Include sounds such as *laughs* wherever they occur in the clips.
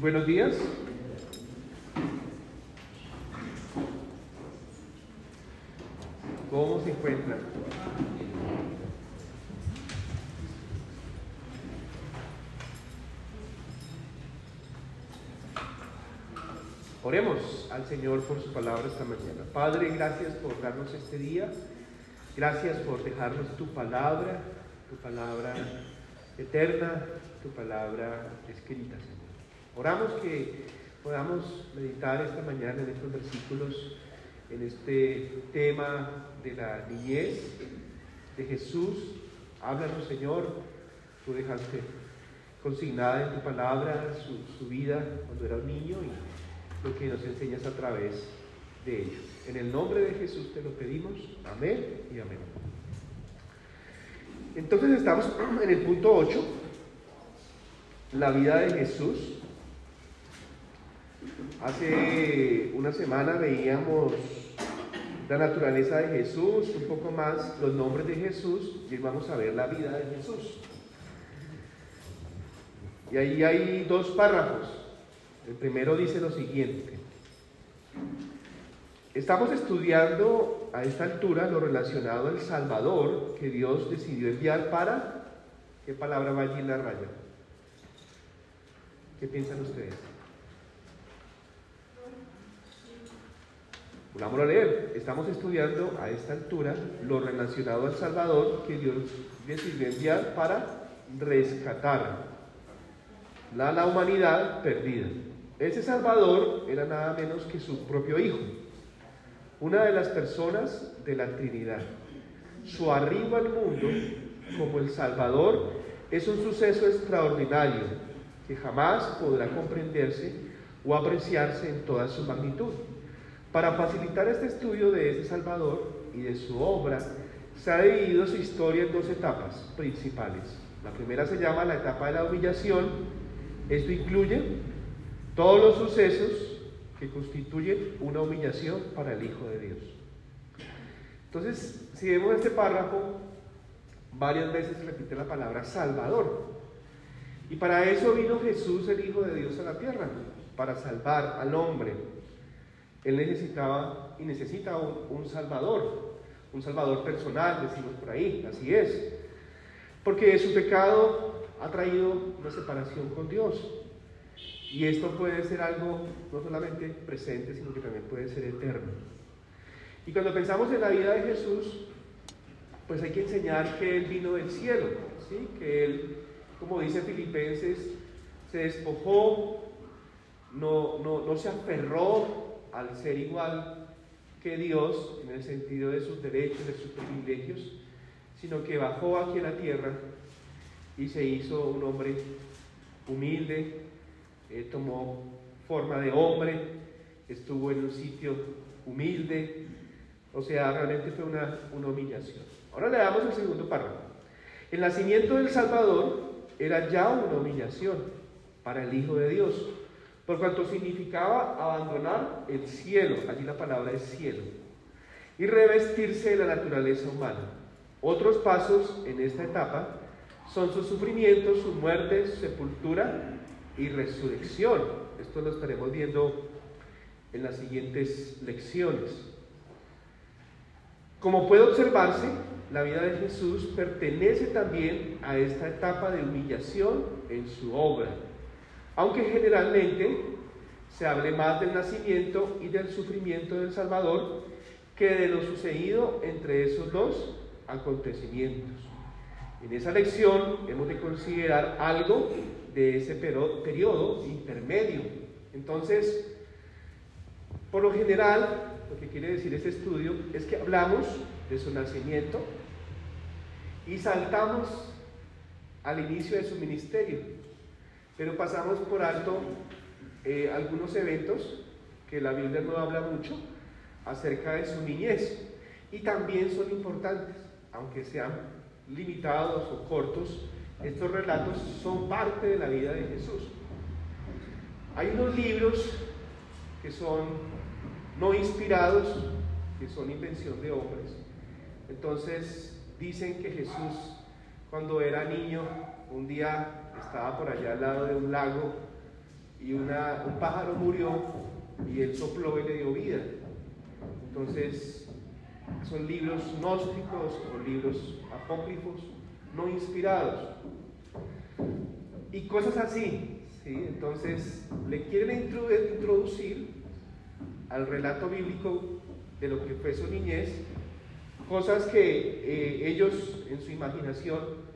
buenos días. ¿Cómo se encuentran? Oremos al Señor por su palabra esta mañana. Padre, gracias por darnos este día. Gracias por dejarnos tu palabra, tu palabra eterna, tu palabra escrita, Señor. Oramos que podamos meditar esta mañana en estos versículos, en este tema de la niñez de Jesús. Háblanos, Señor. Tú dejaste consignada en tu palabra su, vida cuando era un niño y lo que nos enseñas a través de ello. En el nombre de Jesús te lo pedimos. Amén y amén. Entonces estamos en el punto 8, la vida de Jesús. Hace una semana veíamos la naturaleza de Jesús, un poco más los nombres de Jesús, y vamos a ver la vida de Jesús. Y ahí hay dos párrafos. El primero dice lo siguiente. Estamos estudiando a esta altura lo relacionado al Salvador que Dios decidió enviar para... ¿Qué palabra va allí en la raya? ¿Qué piensan ustedes? Vamos a leer. Estamos estudiando a esta altura lo relacionado al Salvador que Dios decidió enviar para rescatar la, la humanidad perdida. Ese Salvador era nada menos que su propio Hijo, una de las personas de la Trinidad. Su arribo al mundo como el Salvador es un suceso extraordinario que jamás podrá comprenderse o apreciarse en toda su magnitud. Para facilitar este estudio de ese Salvador y de su obra, se ha dividido su historia en dos etapas principales. La primera se llama la etapa de la humillación. Esto incluye todos los sucesos que constituyen una humillación para el Hijo de Dios. Entonces, si vemos este párrafo, varias veces repite la palabra Salvador. Y para eso vino Jesús, el Hijo de Dios, a la tierra, para salvar al hombre. Él necesitaba y necesita un, un, Salvador, un Salvador personal, decimos por ahí, así es. Porque su pecado ha traído una separación con Dios. Y esto puede ser algo no solamente presente, sino que también puede ser eterno. Y cuando pensamos en la vida de Jesús, pues hay que enseñar que Él vino del cielo, ¿sí? que Él, como dice Filipenses, se despojó, no, no, no se aferró al ser igual que Dios en el sentido de sus derechos, de sus privilegios, sino que bajó aquí a la tierra y se hizo un hombre humilde, eh, tomó forma de hombre, estuvo en un sitio humilde, o sea, realmente fue una, una humillación. Ahora le damos el segundo párrafo. El nacimiento del Salvador era ya una humillación para el Hijo de Dios, por cuanto significaba abandonar el cielo, allí la palabra es cielo, y revestirse de la naturaleza humana. Otros pasos en esta etapa son sus sufrimientos, su muerte, su sepultura y resurrección. Esto lo estaremos viendo en las siguientes lecciones. Como puede observarse, la vida de Jesús pertenece también a esta etapa de humillación en su obra, aunque generalmente se hable más del nacimiento y del sufrimiento del Salvador que de lo sucedido entre esos dos acontecimientos. En esa lección hemos de considerar algo de ese periodo intermedio. Entonces, por lo general, lo que quiere decir este estudio es que hablamos de su nacimiento y saltamos al inicio de su ministerio, pero pasamos por alto eh, algunos eventos que la Biblia no habla mucho acerca de su niñez y también son importantes, aunque sean limitados o cortos, estos relatos son parte de la vida de Jesús. Hay unos libros que son no inspirados, que son invención de hombres. Entonces dicen que Jesús cuando era niño, un día estaba por allá al lado de un lago y un pájaro murió y él sopló y le dio vida. Entonces, son libros gnósticos o libros apócrifos no inspirados. Y cosas así, ¿sí? Entonces, le quieren introducir al relato bíblico de lo que fue su niñez, cosas que eh, ellos en su imaginación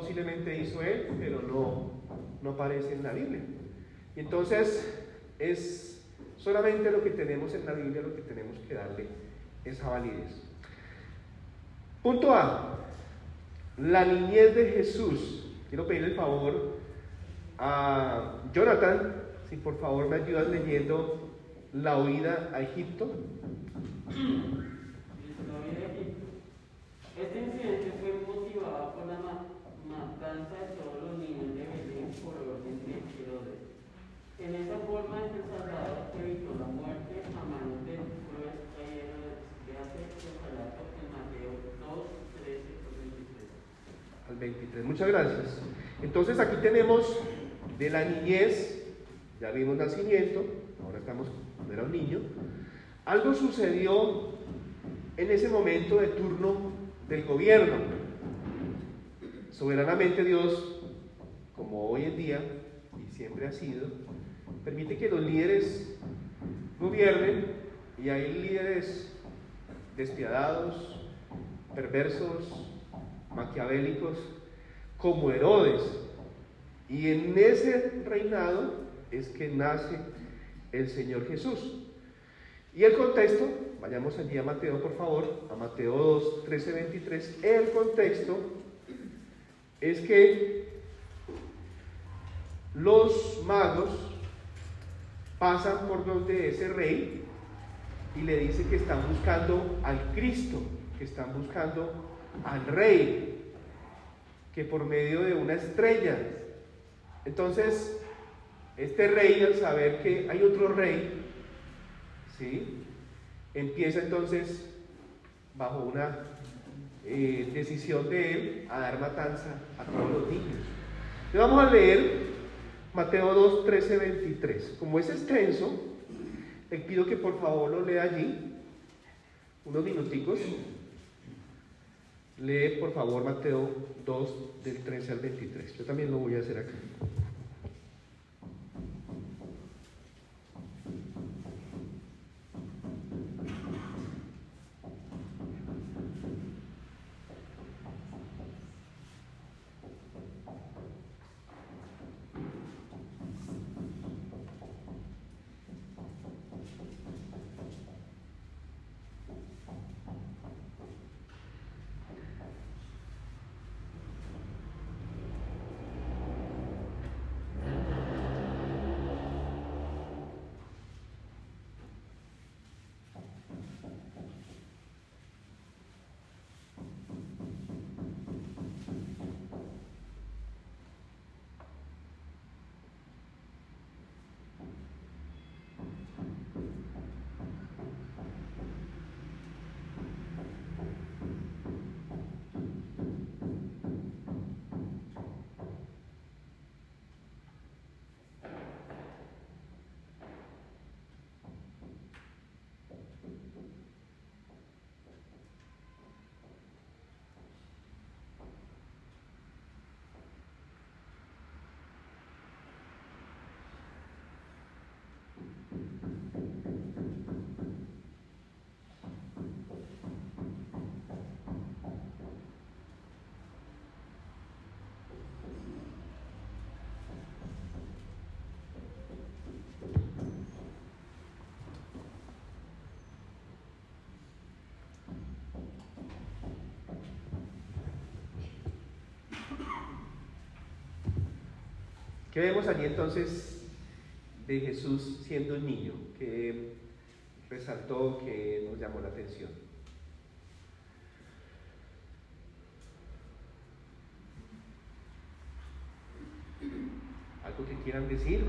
posiblemente hizo él, pero no, no aparece en la Biblia. Entonces es solamente lo que tenemos en la Biblia lo que tenemos que darle esa validez. Punto A. La niñez de Jesús. Quiero pedirle el favor a Jonathan, si por favor me ayudas leyendo la huida a Egipto. Este incidente fue motivado por la matanza de todos los niños de Belén por orden de Herodes. En esa forma, el Salvador evitó la muerte a manos del cruel rey Herodes. Hace el relato en Mateo 2, 13 23. Al 23. Muchas gracias. Entonces aquí tenemos de la niñez, ya vimos nacimiento, ahora estamos, era un niño, algo sucedió en ese momento de turno del gobierno. Soberanamente Dios, como hoy en día y siempre ha sido, permite que los líderes gobiernen y hay líderes despiadados, perversos, maquiavélicos, como Herodes. Y en ese reinado es que nace el Señor Jesús. Y el contexto, vayamos allí a Mateo por favor, a Mateo 2, 13, 23, el contexto es que los magos pasan por donde ese rey y le dice que están buscando al Cristo, que están buscando al rey, que por medio de una estrella. Entonces, este rey al saber que hay otro rey, ¿sí? Empieza entonces, bajo una eh, decisión de él, a dar matanza a todos los niños. Le vamos a leer Mateo 2, 13, 23. Como es extenso, le pido que por favor lo lea allí, unos minuticos. Lee por favor Mateo 2 del 13 al 23. Yo también lo voy a hacer acá. ¿Qué vemos allí entonces de Jesús siendo un niño? que resaltó, que nos llamó la atención? ¿Algo que quieran decir?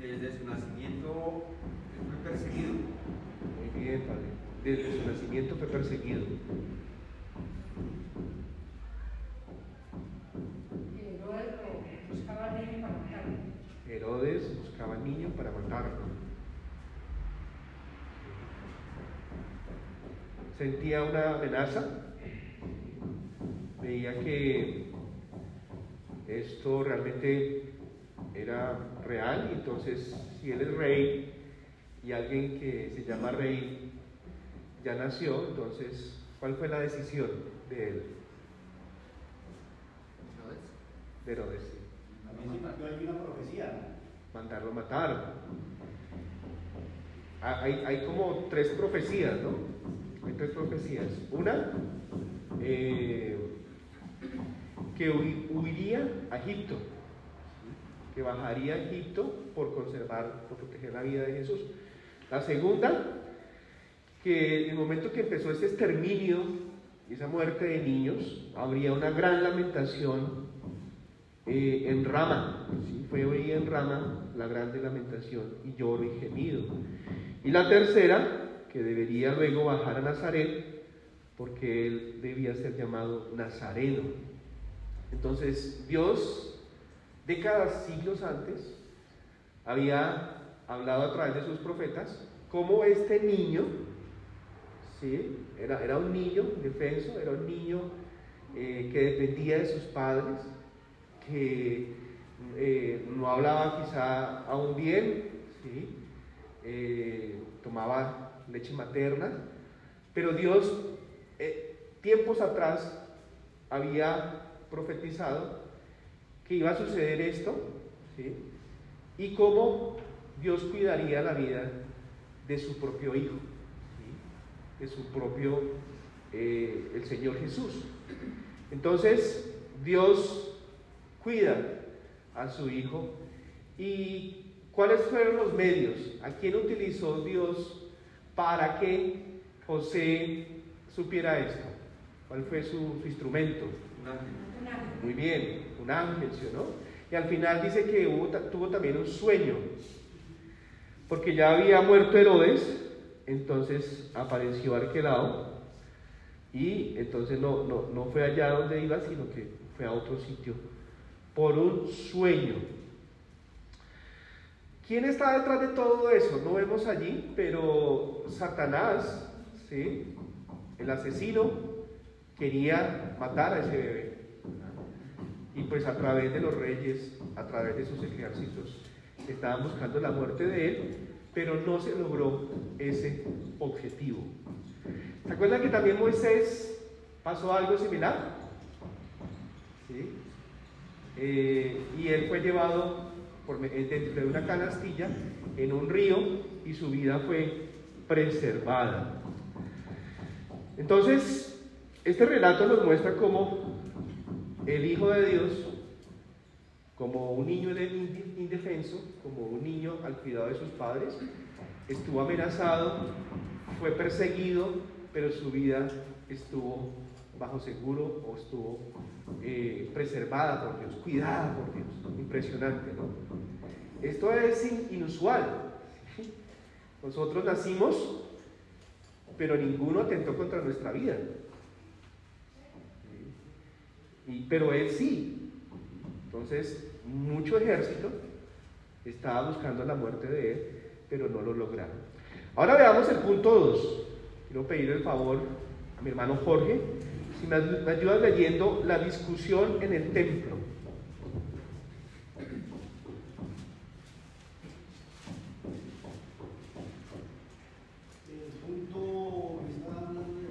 Desde su nacimiento fue perseguido. Muy bien, Padre. Desde su nacimiento fue perseguido. Sentía una amenaza, veía que esto realmente era real y entonces si él es rey y alguien que se llama rey ya nació, entonces ¿cuál fue la decisión de él? De Herodes. sí. También una profecía. Mandarlo a matar. Hay, hay como tres profecías, ¿no? Tres profecías. Una, eh, que hui- huiría a Egipto, que bajaría a Egipto por conservar, por proteger la vida de Jesús. La segunda, que en el momento que empezó ese exterminio y esa muerte de niños, habría una gran lamentación eh, en Rama, ¿sí? fue hoy en Rama la grande lamentación y lloro y gemido. Y la tercera, que debería luego bajar a Nazaret, porque él debía ser llamado Nazareno. Entonces, Dios, décadas, siglos antes, había hablado a través de sus profetas cómo este niño, ¿sí? era, era un niño defenso, era un niño eh, que dependía de sus padres, que eh, no hablaba quizá aún bien, ¿sí? Eh, tomaba leche materna, pero Dios eh, tiempos atrás había profetizado que iba a suceder esto, ¿sí? y cómo Dios cuidaría la vida de su propio Hijo, de su propio, eh, el Señor Jesús. Entonces, Dios cuida a su Hijo. ¿Y cuáles fueron los medios? ¿A quién utilizó Dios para que José supiera esto? ¿Cuál fue su, su instrumento? Un ángel. Muy bien, un ángel, ¿sí o no? Y al final dice que hubo tuvo también un sueño, porque ya había muerto Herodes, entonces apareció Arquelao, y entonces no, no, no fue allá donde iba, sino que fue a otro sitio, por un sueño. ¿Quién está detrás de todo eso? No vemos allí, pero Satanás, ¿sí? el asesino, quería matar a ese bebé. Y pues a través de los reyes, a través de sus ejércitos, estaban buscando la muerte de él, pero no se logró ese objetivo. ¿Se acuerdan que también Moisés pasó algo similar? ¿Sí? Eh, y él fue llevado por, me- dentro de una canastilla en un río y su vida fue preservada. Entonces, este relato nos muestra cómo el Hijo de Dios, como un niño de- inde- indefenso, como un niño al cuidado de sus padres, estuvo amenazado, fue perseguido, pero su vida estuvo bajo seguro o estuvo eh, preservada por Dios, cuidada por Dios. Impresionante. Esto es in- inusual. *laughs* Nosotros nacimos, pero ninguno atentó contra nuestra vida. Pero él sí. Entonces, mucho ejército estaba buscando la muerte de él, pero no lo lograron. Ahora veamos el punto 2. Quiero pedir el favor a mi hermano Jorge, si me, ay- me ayudas leyendo la discusión en el templo. El punto, me está hablando del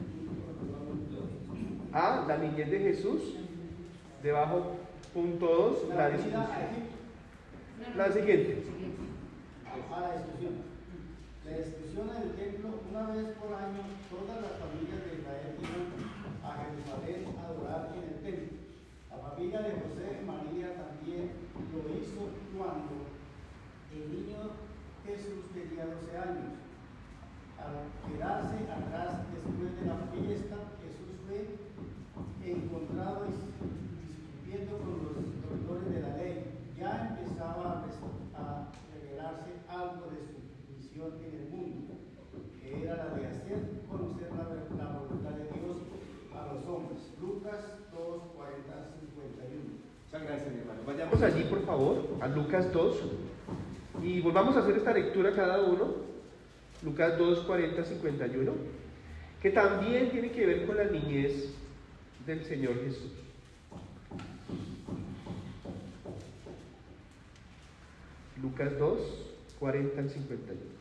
punto, A, la niñez de Jesús. Debajo, punto 2, la discusión. La siguiente. a la discusión. La discusión en el templo, una vez por año, todas las familias de adorar en el templo. La familia de José María también lo hizo cuando el niño Jesús tenía 12 años. Al quedarse atrás después de la fiesta, Jesús fue encontrado dis- discutiendo con los doctores de la ley. Ya empezaba a, revelarse algo de su misión en el mundo, que era la de hacer conocer la, voluntad de a los hombres. Lucas 2, 40, 51. Muchas gracias, mi hermano. Vayamos allí, por favor, a Lucas 2 y volvamos a hacer esta lectura cada uno. Lucas 2, 40, 51. que también tiene que ver con la niñez del Señor Jesús. Lucas 2, 40 al 51.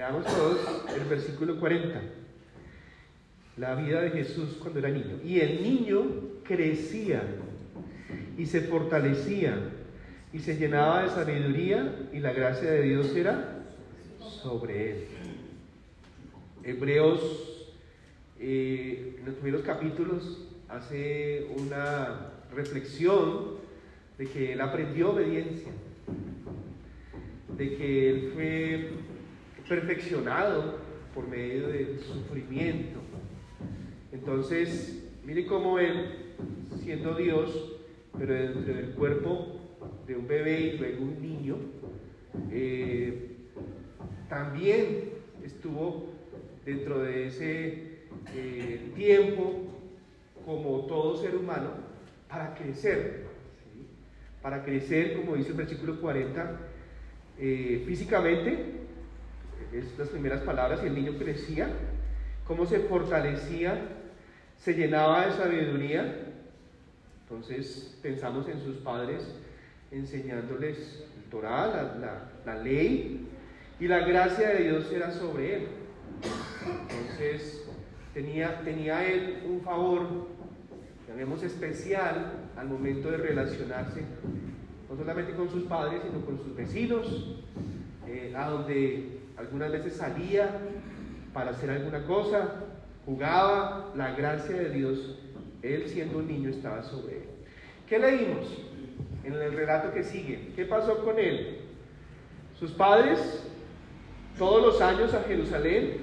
Veamos todos el versículo 40. La vida de Jesús cuando era niño. Y el niño crecía y se fortalecía y se llenaba de sabiduría y la gracia de Dios era sobre él. Hebreos, eh, en los primeros capítulos, hace una reflexión de que él aprendió obediencia, de que él fue perfeccionado por medio del sufrimiento. Entonces, mire cómo él, siendo Dios, pero dentro del cuerpo de un bebé y luego un niño, eh, también estuvo dentro de ese eh, tiempo como todo ser humano para crecer, para crecer, como dice el versículo 40, eh, físicamente, es las primeras palabras, y el niño crecía, cómo se fortalecía, se llenaba de sabiduría. Entonces pensamos en sus padres enseñándoles el Torah, la, la ley, y la gracia de Dios era sobre él. Entonces tenía, tenía él un favor, llamemos especial, al momento de relacionarse, no solamente con sus padres, sino con sus vecinos, eh, a donde algunas veces salía para hacer alguna cosa, jugaba, la gracia de Dios, él siendo un niño estaba sobre él. ¿Qué leímos en el relato que sigue? ¿Qué pasó con él? Sus padres todos los años a Jerusalén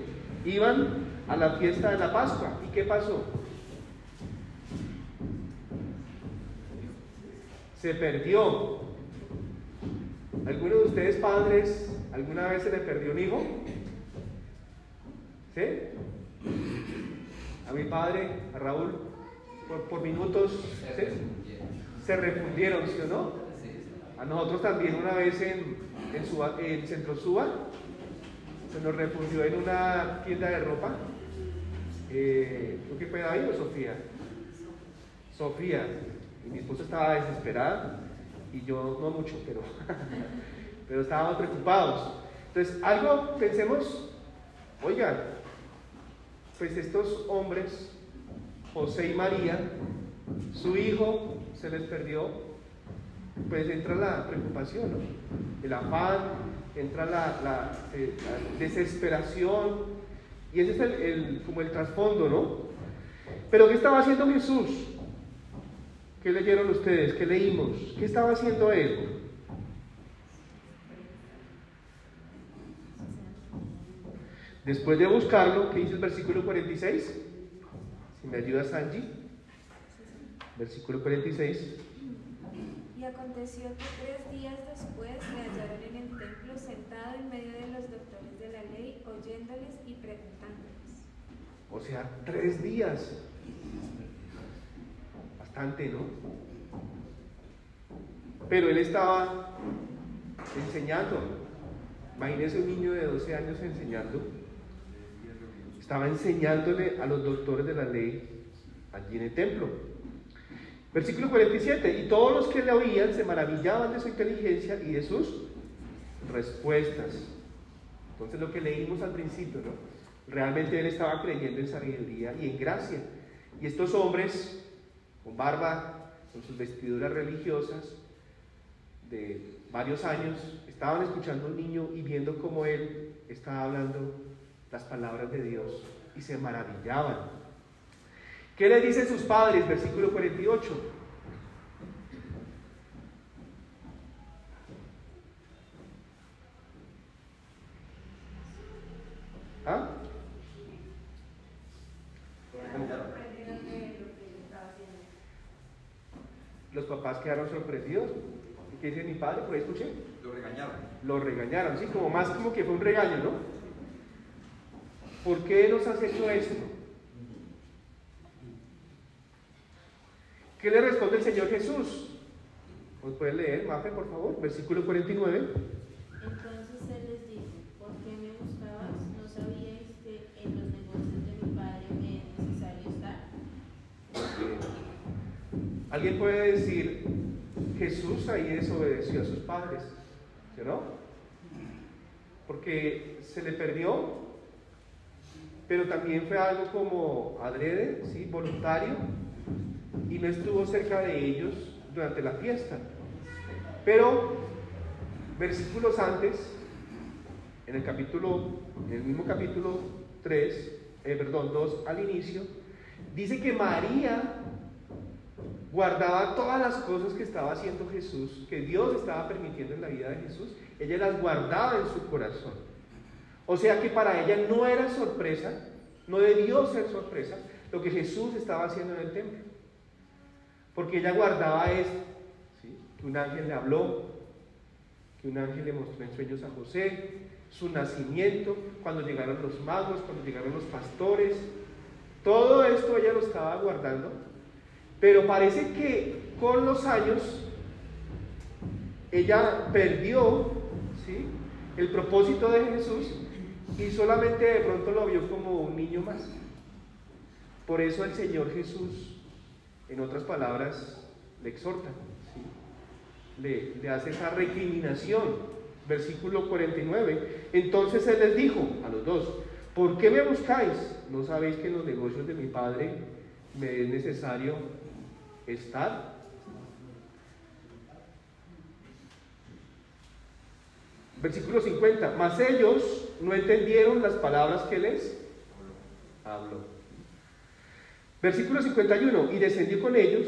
iban a la fiesta de la Pascua. ¿Y qué pasó? Se perdió. ¿Alguno de ustedes padres alguna vez se le perdió un hijo? ¿Sí? A mi padre, a Raúl, por, minutos se refundieron, ¿sí o no? A nosotros también una vez en, en, en Centro Suba se nos refundió en una tienda de ropa. Eh, ¿Tú qué fue David o Sofía? Sofía. Y mi esposa estaba desesperada y yo no mucho, pero, *laughs* pero estábamos preocupados. Entonces, algo pensemos, oigan, pues estos hombres, José y María, su hijo se les perdió, pues entra la preocupación, ¿no? el afán, entra la, eh, desesperación, y ese es el, como el trasfondo, ¿no? Pero ¿qué estaba haciendo Jesús? ¿Qué leyeron ustedes? ¿Qué leímos? ¿Qué estaba haciendo Él? Después de buscarlo, ¿qué dice el versículo 46? Si me ayuda Sanji. Versículo 46. Y aconteció que tres días después le hallaron en el templo sentado en medio de los doctores de la ley, oyéndoles y preguntándoles. O sea, tres días. Bastante, ¿no? Pero él estaba enseñando. Imagínese un niño de 12 años enseñando. Estaba enseñándole a los doctores de la ley allí en el templo. Versículo 47, y todos los que le oían se maravillaban de su inteligencia y de sus respuestas. Entonces lo que leímos al principio, ¿no? Realmente él estaba creyendo en sabiduría y en gracia. Y estos hombres, con barba, con sus vestiduras religiosas, de varios años, estaban escuchando a un niño y viendo cómo él estaba hablando las palabras de Dios y se maravillaban. ¿Qué le dicen sus padres? Versículo 48. ¿Ah? Los papás quedaron sorprendidos. ¿Qué dice mi padre? Por ahí escuché. Lo regañaron. Lo regañaron, sí, como más como que fue un regaño, ¿no? ¿Por qué nos has hecho esto? ¿Qué le responde el Señor Jesús? ¿Nos puede leer, Mafe, por favor? Versículo 49. Entonces él les dijo, ¿por qué me buscabas? ¿No sabíais que en los negocios de mi padre me es necesario estar? Alguien puede decir, Jesús ahí desobedeció a sus padres, ¿sí o no? Porque se le perdió, pero también fue algo como adrede, ¿sí? voluntario, y no estuvo cerca de ellos durante la fiesta. Pero versículos antes, en el capítulo, en el mismo capítulo 3, eh, perdón, 2 al inicio, dice que María guardaba todas las cosas que estaba haciendo Jesús, que Dios estaba permitiendo en la vida de Jesús, ella las guardaba en su corazón. O sea que para ella no era sorpresa, no debió ser sorpresa lo que Jesús estaba haciendo en el templo. Porque ella guardaba esto, ¿sí? que un ángel le habló, que un ángel le mostró en sueños a José, su nacimiento, cuando llegaron los magos, cuando llegaron los pastores. Todo esto ella lo estaba guardando pero parece que con los años ella perdió ¿sí? el propósito de Jesús y solamente de pronto lo vio como un niño más. Por eso el Señor Jesús, en otras palabras, le exhorta, ¿sí? le, le hace esa recriminación. Versículo 49. Entonces Él les dijo a los dos, ¿por qué me buscáis? ¿No sabéis que en los negocios de mi Padre me es necesario estar. Versículo 50. Mas ellos no entendieron las palabras que les habló. Versículo 51. Y descendió con ellos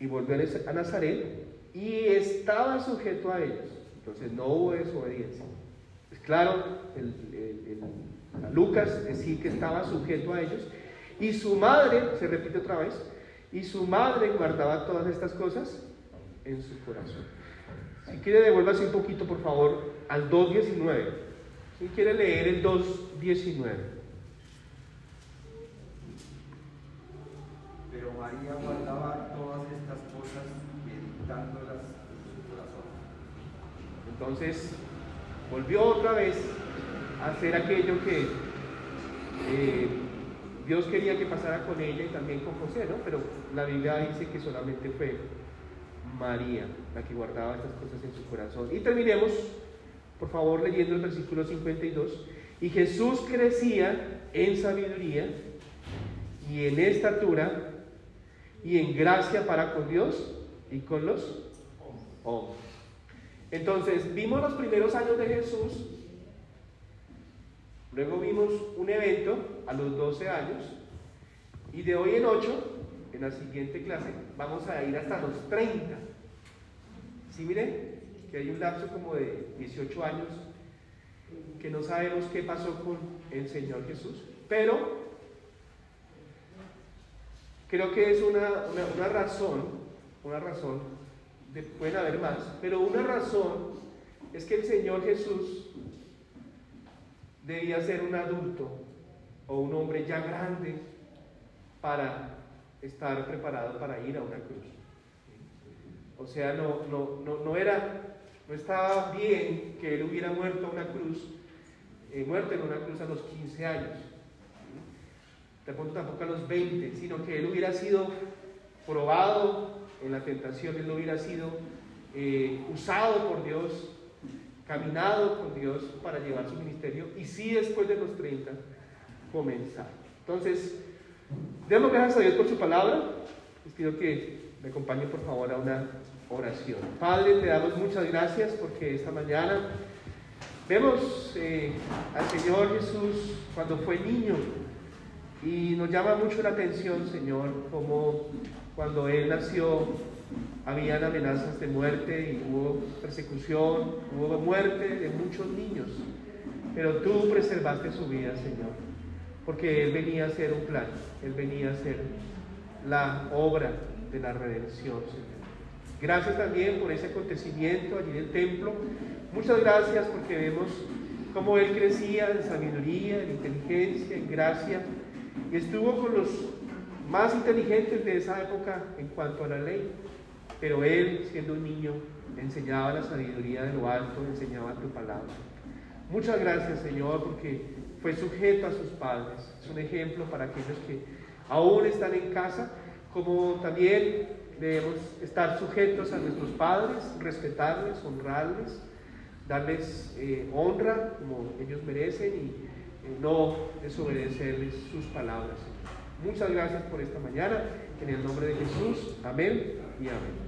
y volvió a Nazaret y estaba sujeto a ellos. Entonces no hubo desobediencia. Es claro, Lucas decía que estaba sujeto a ellos. Y su madre, se repite otra vez, y su madre guardaba todas estas cosas en su corazón. Si quiere, devuélvase un poquito, por favor, al 2.19. Si quiere leer el 2.19. Pero María guardaba todas estas cosas meditándolas en su corazón. Entonces, volvió otra vez a hacer aquello que eh, Dios quería que pasara con ella y también con José, ¿no? Pero la Biblia dice que solamente fue María la que guardaba estas cosas en su corazón. Y terminemos, por favor, leyendo el versículo 52. Y Jesús crecía en sabiduría y en estatura y en gracia para con Dios y con los hombres. Entonces, vimos los primeros años de Jesús Luego vimos un evento a los 12 años y de hoy en 8, en la siguiente clase, vamos a ir hasta los 30. ¿Sí miren? Que hay un lapso como de 18 años que no sabemos qué pasó con el Señor Jesús, pero creo que es una, una razón, una razón, de, pueden haber más, pero una razón es que el Señor Jesús debía ser un adulto o un hombre ya grande para estar preparado para ir a una cruz. O sea, no, no, no, era, no estaba bien que él hubiera muerto a una cruz, eh, muerto en una cruz a los 15 años. tampoco a los 20, sino que él hubiera sido probado en la tentación, él hubiera sido eh, usado por Dios, caminado con Dios para llevar su ministerio y sí después de los 30 comenzar. Entonces, demos gracias a Dios por su palabra. Les pido que me acompañen por favor a una oración. Padre, te damos muchas gracias porque esta mañana vemos eh, al Señor Jesús cuando fue niño y nos llama mucho la atención, Señor, como cuando Él nació habían amenazas de muerte y hubo persecución, hubo muerte de muchos niños, pero tú preservaste su vida, Señor, porque Él venía a ser un plan, Él venía a ser la obra de la redención, Señor. Gracias también por ese acontecimiento allí en el templo. Muchas gracias porque vemos cómo Él crecía en sabiduría, en inteligencia, en gracia, y estuvo con los más inteligentes de esa época en cuanto a la ley. Pero Él, siendo un niño, enseñaba la sabiduría de lo alto, enseñaba tu palabra. Muchas gracias, Señor, porque fue sujeto a sus padres. Es un ejemplo para aquellos que aún están en casa, como también debemos estar sujetos a nuestros padres, respetarles, honrarles, darles eh, honra como ellos merecen y eh, no desobedecerles sus palabras. Muchas gracias por esta mañana. En el nombre de Jesús. Amén y amén.